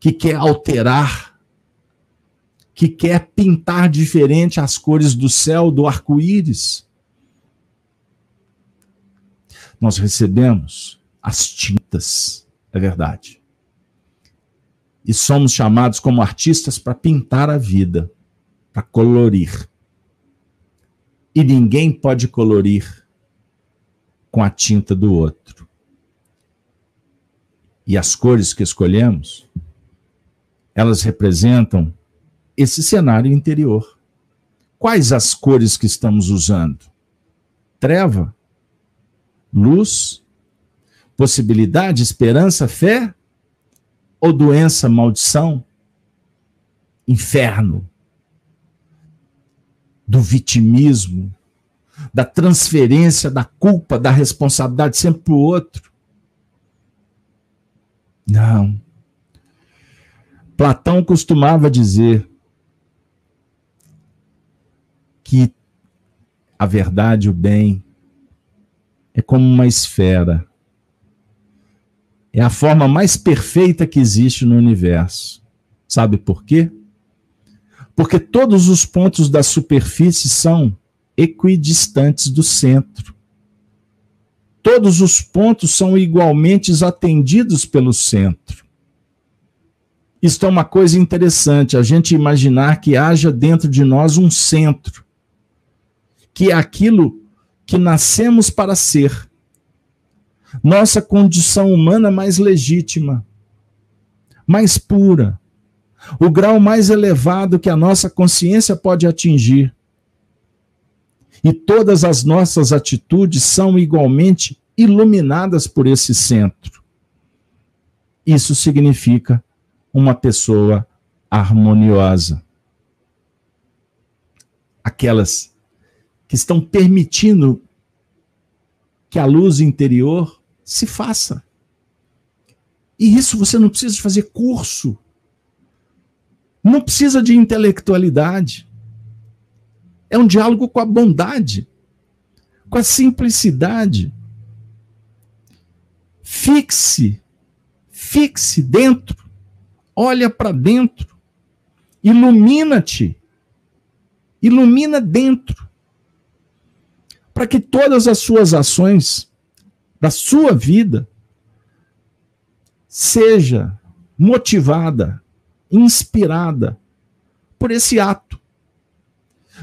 que quer alterar que quer pintar diferente as cores do céu, do arco-íris. Nós recebemos as tintas, é verdade. E somos chamados como artistas para pintar a vida, para colorir. E ninguém pode colorir com a tinta do outro. E as cores que escolhemos, elas representam esse cenário interior. Quais as cores que estamos usando? Treva, luz, possibilidade, esperança, fé ou doença, maldição, inferno, do vitimismo, da transferência da culpa, da responsabilidade sempre para o outro. Não. Platão costumava dizer: que a verdade, o bem, é como uma esfera. É a forma mais perfeita que existe no universo. Sabe por quê? Porque todos os pontos da superfície são equidistantes do centro. Todos os pontos são igualmente atendidos pelo centro. Isto é uma coisa interessante, a gente imaginar que haja dentro de nós um centro que é aquilo que nascemos para ser. Nossa condição humana mais legítima, mais pura, o grau mais elevado que a nossa consciência pode atingir. E todas as nossas atitudes são igualmente iluminadas por esse centro. Isso significa uma pessoa harmoniosa. Aquelas que estão permitindo que a luz interior se faça. E isso você não precisa fazer curso. Não precisa de intelectualidade. É um diálogo com a bondade, com a simplicidade. Fixe, fixe dentro, olha para dentro, ilumina-te, ilumina dentro para que todas as suas ações da sua vida seja motivada, inspirada por esse ato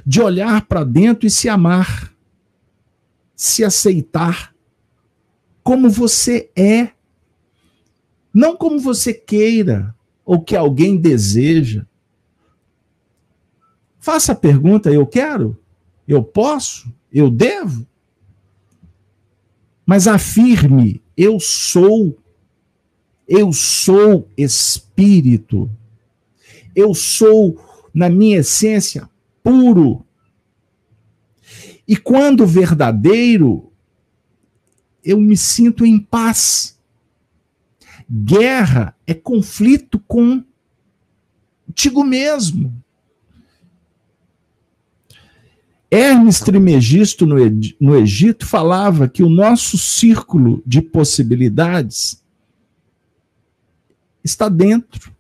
de olhar para dentro e se amar, se aceitar como você é, não como você queira ou que alguém deseja. Faça a pergunta: eu quero? Eu posso? Eu devo? Mas afirme: eu sou. Eu sou espírito. Eu sou, na minha essência, puro. E quando verdadeiro, eu me sinto em paz. Guerra é conflito contigo mesmo. Hermes Trimegisto, no, no Egito, falava que o nosso círculo de possibilidades está dentro.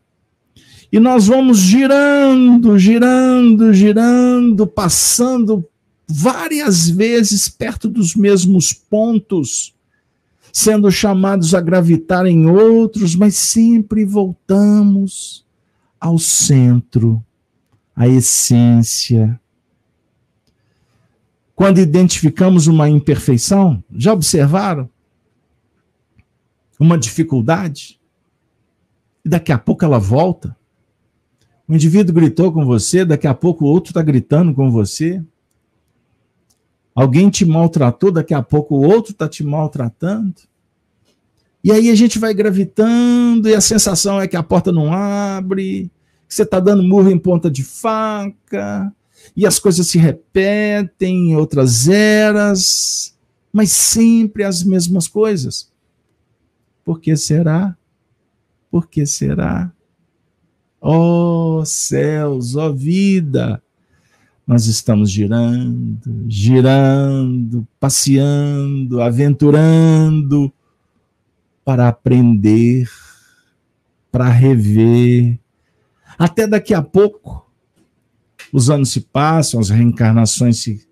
E nós vamos girando, girando, girando, passando várias vezes perto dos mesmos pontos, sendo chamados a gravitar em outros, mas sempre voltamos ao centro, à essência, quando identificamos uma imperfeição, já observaram? Uma dificuldade? E daqui a pouco ela volta. O indivíduo gritou com você, daqui a pouco o outro está gritando com você. Alguém te maltratou, daqui a pouco o outro está te maltratando. E aí a gente vai gravitando e a sensação é que a porta não abre, que você está dando murro em ponta de faca, e as coisas se repetem em outras eras, mas sempre as mesmas coisas. Por que será? Por que será? Ó oh, céus, ó oh, vida! Nós estamos girando, girando, passeando, aventurando para aprender, para rever. Até daqui a pouco os anos se passam, as reencarnações se,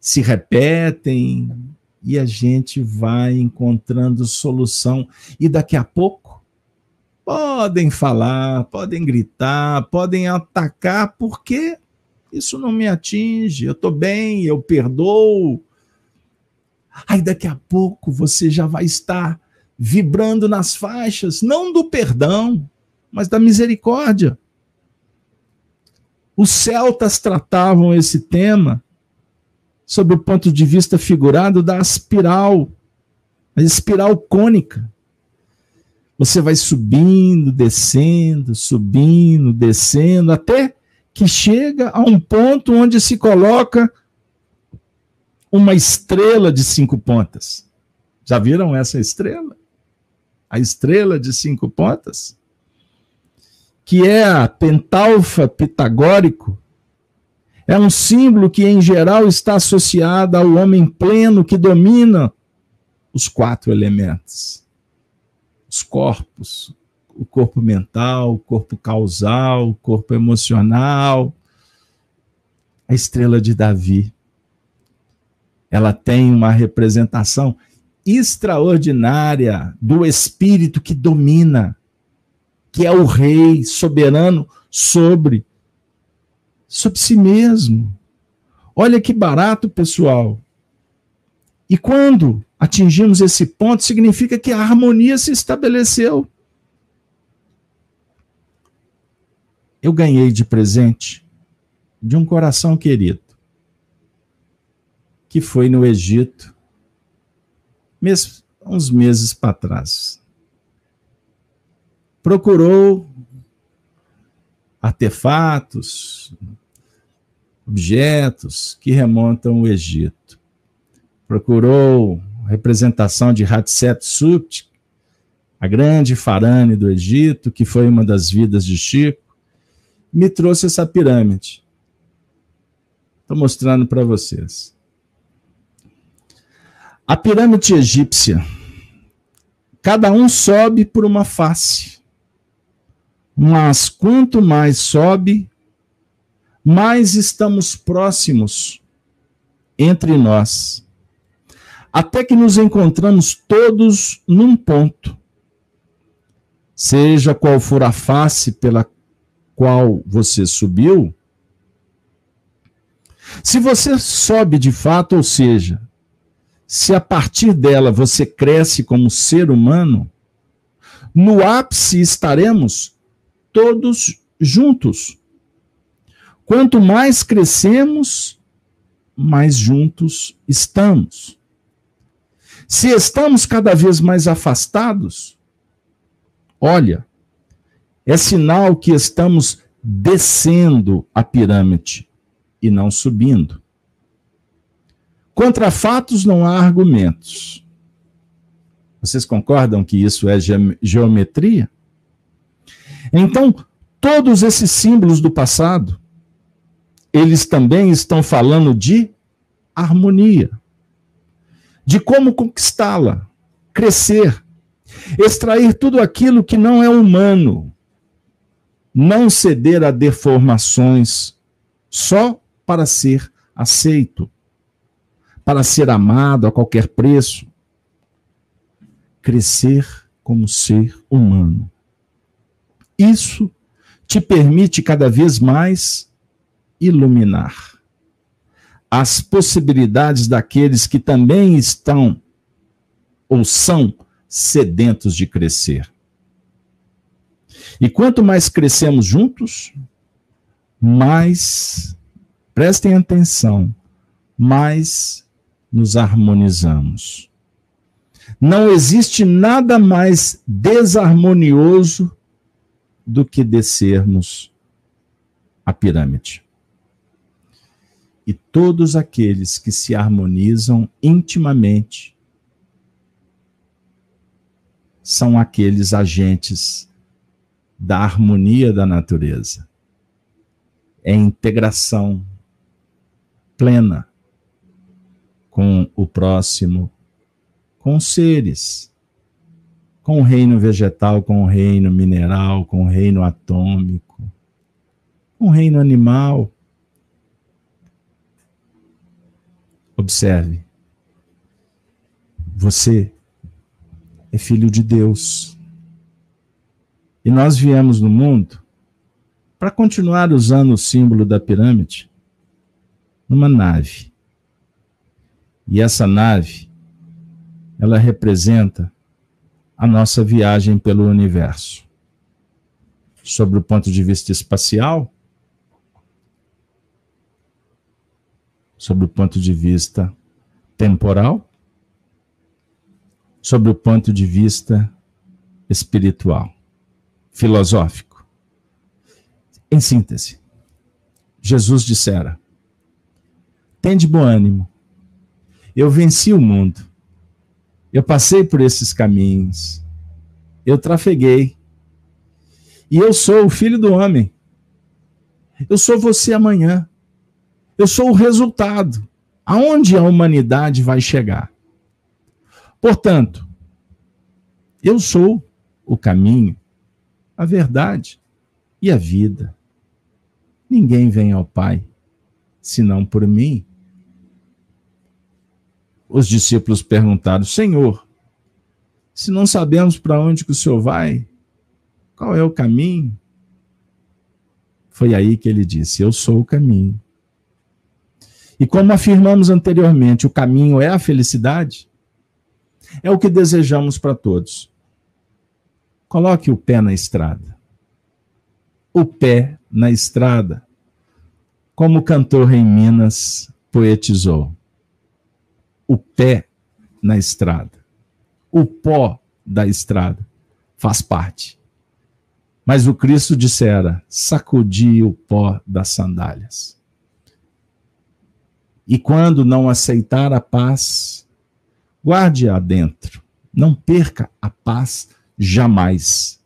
se repetem e a gente vai encontrando solução. E daqui a pouco podem falar, podem gritar, podem atacar, porque isso não me atinge, eu estou bem, eu perdoo. Aí daqui a pouco você já vai estar vibrando nas faixas, não do perdão, mas da misericórdia. Os celtas tratavam esse tema sob o ponto de vista figurado da espiral, a espiral cônica. Você vai subindo, descendo, subindo, descendo, até que chega a um ponto onde se coloca uma estrela de cinco pontas. Já viram essa estrela? A estrela de cinco pontas? que é a pentalfa pitagórico, é um símbolo que, em geral, está associado ao homem pleno que domina os quatro elementos: os corpos, o corpo mental, o corpo causal, o corpo emocional. A estrela de Davi. Ela tem uma representação extraordinária do espírito que domina que é o rei soberano sobre sobre si mesmo. Olha que barato, pessoal. E quando atingimos esse ponto, significa que a harmonia se estabeleceu. Eu ganhei de presente de um coração querido, que foi no Egito, uns meses para trás procurou artefatos, objetos que remontam ao Egito. Procurou representação de Hatshepsut, a grande farane do Egito, que foi uma das vidas de Chico, me trouxe essa pirâmide. Estou mostrando para vocês. A pirâmide egípcia, cada um sobe por uma face. Mas quanto mais sobe, mais estamos próximos entre nós, até que nos encontramos todos num ponto. Seja qual for a face pela qual você subiu, se você sobe de fato, ou seja, se a partir dela você cresce como ser humano, no ápice estaremos todos juntos. Quanto mais crescemos, mais juntos estamos. Se estamos cada vez mais afastados, olha, é sinal que estamos descendo a pirâmide e não subindo. Contra fatos não há argumentos. Vocês concordam que isso é geometria? Então, todos esses símbolos do passado, eles também estão falando de harmonia, de como conquistá-la, crescer, extrair tudo aquilo que não é humano, não ceder a deformações só para ser aceito, para ser amado a qualquer preço, crescer como ser humano. Isso te permite cada vez mais iluminar as possibilidades daqueles que também estão ou são sedentos de crescer. E quanto mais crescemos juntos, mais, prestem atenção, mais nos harmonizamos. Não existe nada mais desarmonioso do que descermos a pirâmide. E todos aqueles que se harmonizam intimamente são aqueles agentes da harmonia da natureza. É integração plena com o próximo, com seres com o reino vegetal, com o reino mineral, com o reino atômico, com o reino animal. Observe. Você é filho de Deus. E nós viemos no mundo para continuar usando o símbolo da pirâmide numa nave. E essa nave, ela representa a nossa viagem pelo universo. Sobre o ponto de vista espacial, sobre o ponto de vista temporal, sobre o ponto de vista espiritual, filosófico. Em síntese, Jesus dissera: Tende bom ânimo, eu venci o mundo eu passei por esses caminhos. Eu trafeguei. E eu sou o filho do homem. Eu sou você amanhã. Eu sou o resultado. Aonde a humanidade vai chegar? Portanto, eu sou o caminho, a verdade e a vida. Ninguém vem ao Pai senão por mim os discípulos perguntaram: Senhor, se não sabemos para onde que o Senhor vai, qual é o caminho? Foi aí que ele disse: Eu sou o caminho. E como afirmamos anteriormente, o caminho é a felicidade, é o que desejamos para todos. Coloque o pé na estrada. O pé na estrada. Como o cantor em Minas poetizou o pé na estrada. O pó da estrada faz parte. Mas o Cristo dissera: sacudi o pó das sandálias. E quando não aceitar a paz, guarde-a dentro. Não perca a paz jamais.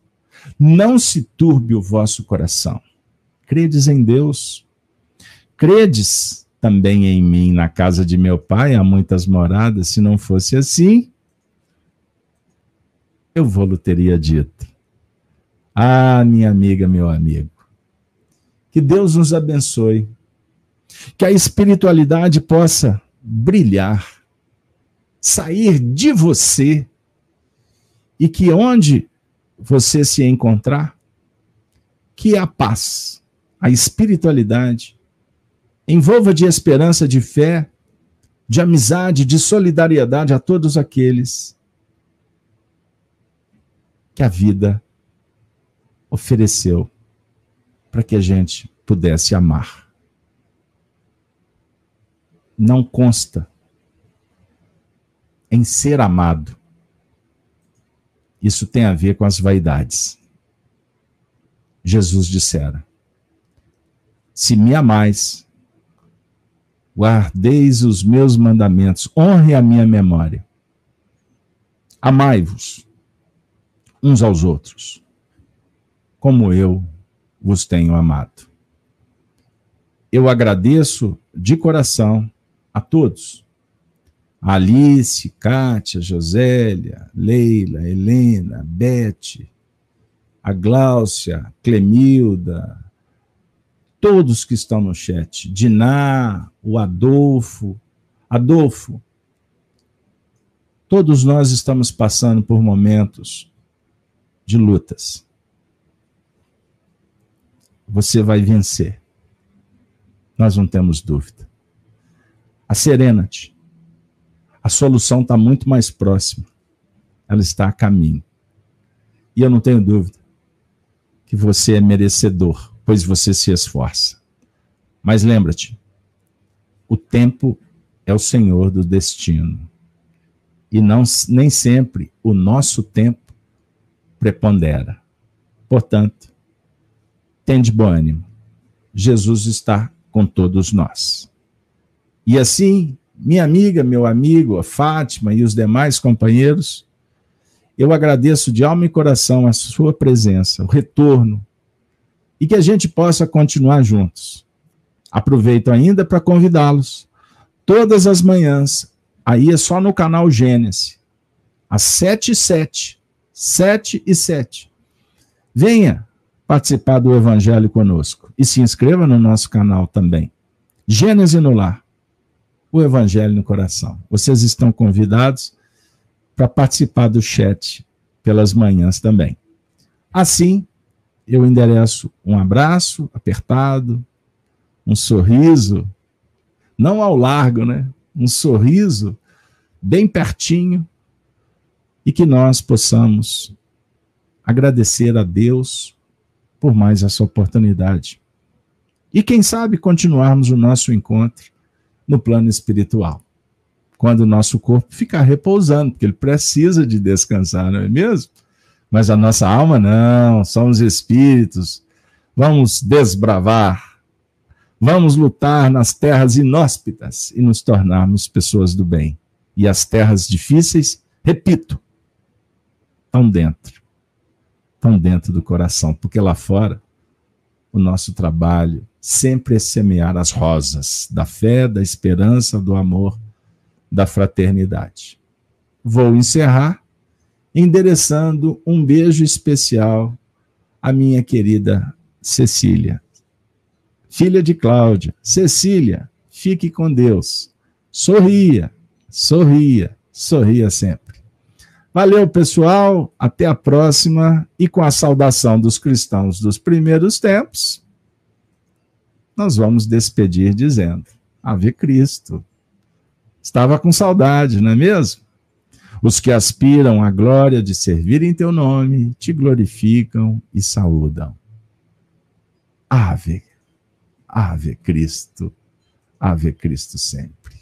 Não se turbe o vosso coração. Credes em Deus. Credes também em mim, na casa de meu pai, há muitas moradas. Se não fosse assim, eu vou-lhe teria dito. Ah, minha amiga, meu amigo, que Deus nos abençoe, que a espiritualidade possa brilhar, sair de você e que onde você se encontrar, que a paz, a espiritualidade, envolva de esperança, de fé, de amizade, de solidariedade a todos aqueles que a vida ofereceu para que a gente pudesse amar. Não consta em ser amado. Isso tem a ver com as vaidades. Jesus dissera: Se me amais, guardeis os meus mandamentos, honre a minha memória. Amai-vos uns aos outros, como eu vos tenho amado. Eu agradeço de coração a todos. A Alice, Kátia, Josélia, Leila, Helena, Bete, a Gláucia, Clemilda, todos que estão no chat, Diná, o Adolfo, Adolfo, todos nós estamos passando por momentos de lutas. Você vai vencer. Nós não temos dúvida. A Serena-te. A solução está muito mais próxima. Ela está a caminho. E eu não tenho dúvida que você é merecedor, pois você se esforça. Mas lembra-te, o tempo é o senhor do destino. E não, nem sempre o nosso tempo prepondera. Portanto, tende bom ânimo. Jesus está com todos nós. E assim, minha amiga, meu amigo, a Fátima e os demais companheiros, eu agradeço de alma e coração a sua presença, o retorno, e que a gente possa continuar juntos. Aproveito ainda para convidá-los todas as manhãs, aí é só no canal Gênesis, às 7 e 7, 7 e 7. Venha participar do Evangelho conosco e se inscreva no nosso canal também. Gênesis no Lar, o Evangelho no Coração. Vocês estão convidados para participar do chat pelas manhãs também. Assim, eu endereço um abraço apertado, um sorriso, não ao largo, né? Um sorriso bem pertinho e que nós possamos agradecer a Deus por mais essa oportunidade. E quem sabe continuarmos o nosso encontro no plano espiritual, quando o nosso corpo ficar repousando, porque ele precisa de descansar, não é mesmo? Mas a nossa alma não, somos espíritos. Vamos desbravar, vamos lutar nas terras inóspitas e nos tornarmos pessoas do bem. E as terras difíceis, repito, estão dentro. Estão dentro do coração, porque lá fora o nosso trabalho sempre semear as rosas da fé, da esperança, do amor, da fraternidade. Vou encerrar endereçando um beijo especial à minha querida Cecília, filha de Cláudia. Cecília, fique com Deus. Sorria, sorria, sorria sempre. Valeu, pessoal. Até a próxima. E com a saudação dos cristãos dos primeiros tempos, nós vamos despedir dizendo: Ave Cristo. Estava com saudade, não é mesmo? Os que aspiram à glória de servir em teu nome te glorificam e saúdam. Ave, Ave Cristo, Ave Cristo sempre.